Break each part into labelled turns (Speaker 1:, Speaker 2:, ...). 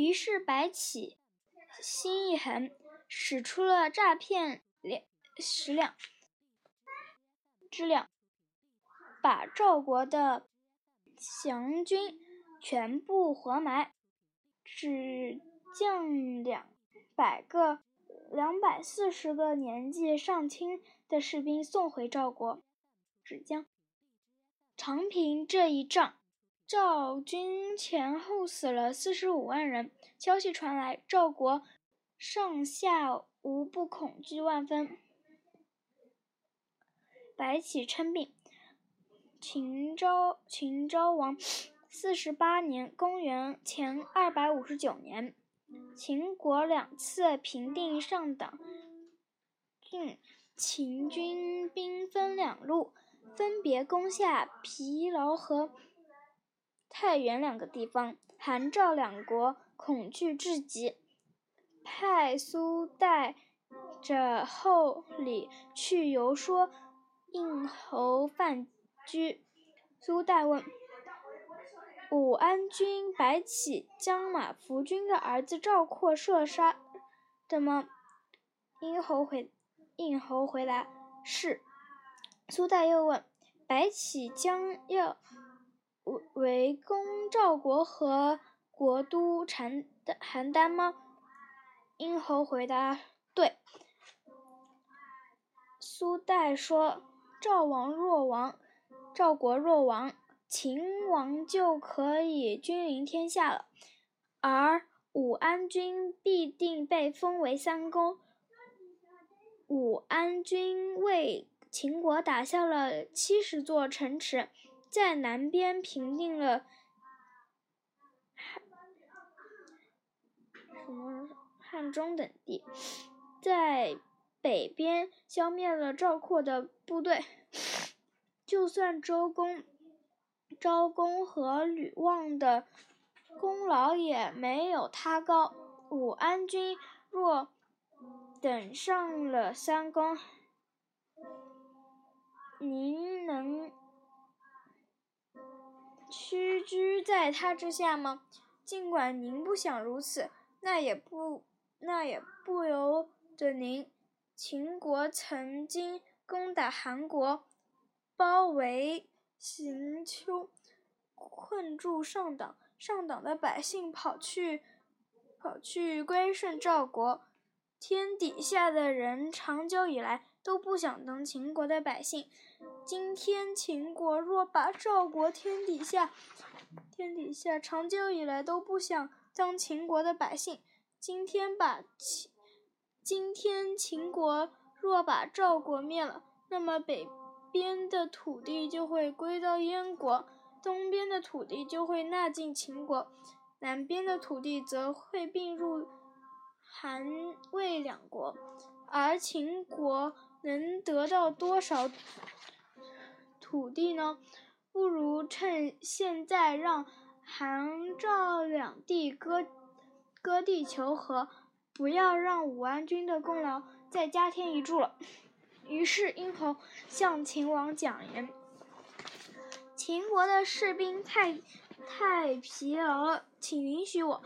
Speaker 1: 于是白起心一横，使出了诈骗两十两之两，把赵国的降军全部活埋，只将两百个、两百四十个年纪尚轻的士兵送回赵国。只将长平这一仗。赵军前后死了四十五万人，消息传来，赵国上下无不恐惧万分。白起称病。秦昭秦昭王四十八年（公元前二百五十九年），秦国两次平定上党郡，秦军兵分两路，分别攻下疲劳和。太原两个地方，韩赵两国恐惧至极，派苏代着厚礼去游说应侯范雎。苏代问：“武安君白起将马服君的儿子赵括射杀的吗？”应侯回应侯回答：“是。”苏代又问：“白起将要？”围攻赵国和国都邯邯郸吗？殷侯回答：“对。”苏代说：“赵王若亡，赵国若亡，秦王就可以君临天下了，而武安君必定被封为三公。武安君为秦国打下了七十座城池。”在南边平定了汉什么汉中等地，在北边消灭了赵括的部队。就算周公、昭公和吕望的功劳也没有他高。武安君若等上了三公，您能？屈居在他之下吗？尽管您不想如此，那也不那也不由得您。秦国曾经攻打韩国，包围邢丘，困住上党。上党的百姓跑去跑去归顺赵国。天底下的人长久以来都不想当秦国的百姓。今天秦国若把赵国天底下，天底下长久以来都不想当秦国的百姓。今天把秦，今天秦国若把赵国灭了，那么北边的土地就会归到燕国，东边的土地就会纳进秦国，南边的土地则会并入。韩魏两国，而秦国能得到多少土地呢？不如趁现在让韩赵两地割割地求和，不要让武安君的功劳再加添一柱了。于是殷侯向秦王讲言：“秦国的士兵太太疲劳了，请允许我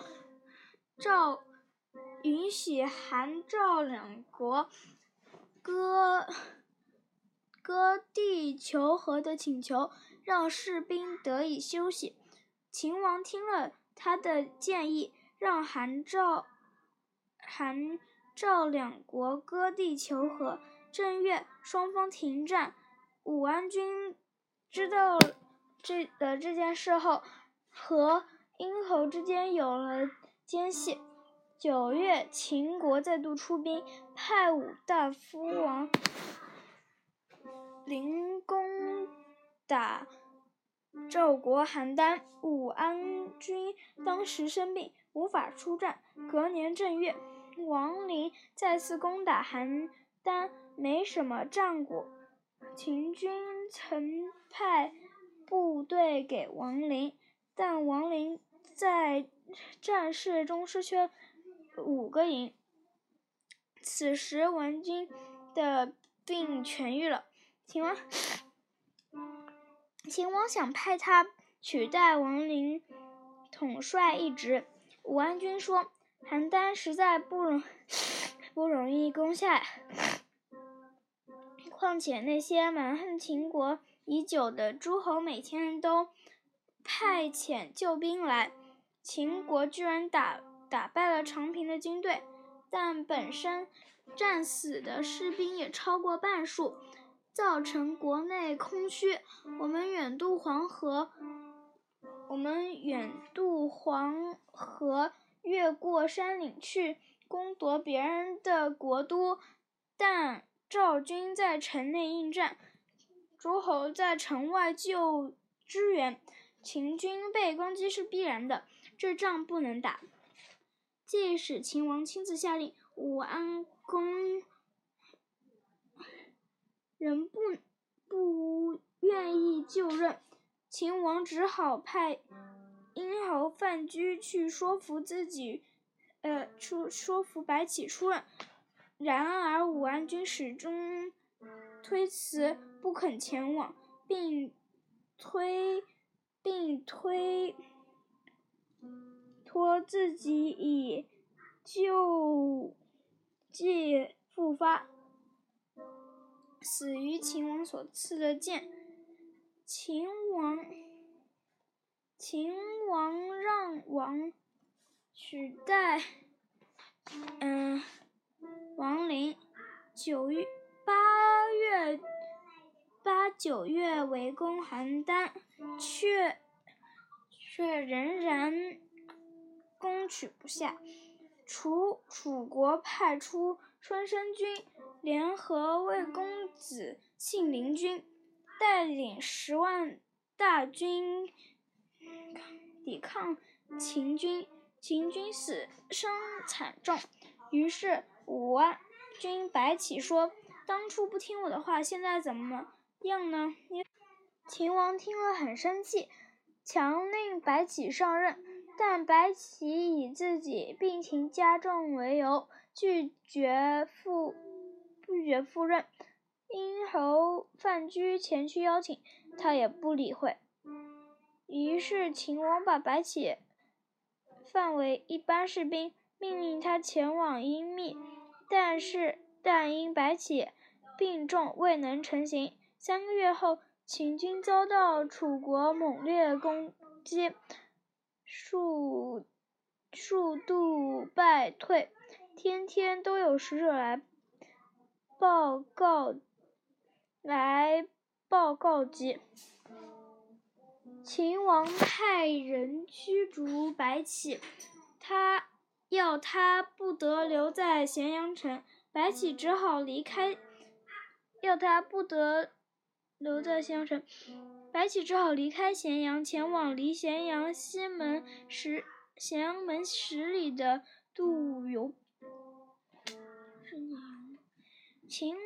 Speaker 1: 赵。”允许韩赵两国割割地求和的请求，让士兵得以休息。秦王听了他的建议，让韩赵韩赵两国割地求和。正月，双方停战。武安君知道这的这件事后，和殷侯之间有了间隙。九月，秦国再度出兵，派武大夫王陵攻打赵国邯郸。武安君当时生病，无法出战。隔年正月，王陵再次攻打邯郸，没什么战果。秦军曾派部队给王陵，但王陵在战事中失去。五个营。此时王军的病痊愈了，秦王秦王想派他取代王陵统帅一职，武安君说：“邯郸实在不容不容易攻下，况且那些蛮横秦国已久的诸侯每天都派遣救兵来，秦国居然打打败了长平的军队，但本身战死的士兵也超过半数，造成国内空虚。我们远渡黄河。”我们远渡黄河，越过山岭去攻夺别人的国都，但赵军在城内应战，诸侯在城外救支援，秦军被攻击是必然的，这仗不能打。即使秦王亲自下令，武安公仍不不愿意就任。秦王只好派殷侯范雎去说服自己，呃，出说服白起出任。然而武安君始终推辞，不肯前往，并推并推托自己以旧计复发，死于秦王所赐的剑。秦王，秦王让王取代，嗯，王陵。九月八月八九月围攻邯郸，却却仍然攻取不下。楚楚国派出春申君联合魏公子信陵君。带领十万大军抵抗秦军，秦军死伤惨重。于是武安君白起说：“当初不听我的话，现在怎么样呢？”秦王听了很生气，强令白起上任，但白起以自己病情加重为由，拒绝赴拒绝赴任。殷侯范雎前去邀请，他也不理会。于是秦王把白起范为一般士兵，命令他前往阴密。但是，但因白起病重，未能成行。三个月后，秦军遭到楚国猛烈攻击，数数度败退。天天都有使者来报告。来报告急。秦王派人驱逐白起，他要他不得留在咸阳城，白起只好离开。要他不得留在咸阳城，白起只好离开咸阳，前往离咸阳西门十咸阳门十里的杜游。秦。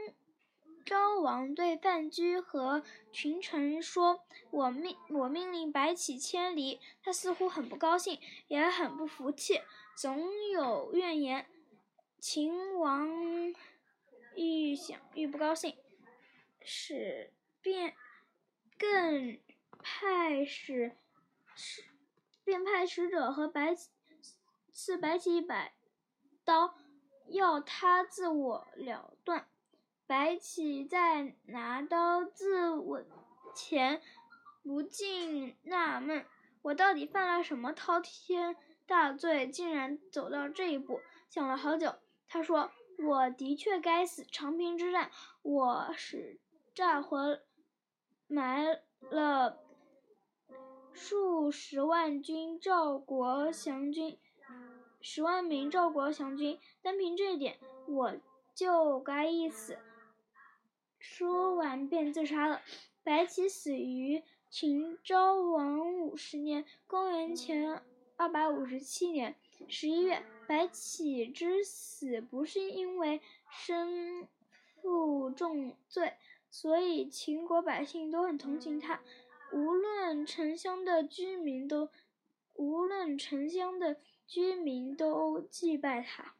Speaker 1: 昭王对范雎和群臣说：“我命我命令白起迁离，他似乎很不高兴，也很不服气，总有怨言。”秦王愈想愈不高兴，使便更派使使便派使者和白起赐白起一百刀，要他自我了断。白起在拿刀自刎前，不禁纳闷：我到底犯了什么滔天大罪，竟然走到这一步？想了好久，他说：“我的确该死。长平之战，我使战魂埋了数十万军赵国降军，十万名赵国降军，单凭这一点，我就该一死。”说完便自杀了。白起死于秦昭王五十年（公元前二百五十七年）十一月。白起之死不是因为身负重罪，所以秦国百姓都很同情他。无论城乡的居民都，无论城乡的居民都祭拜他。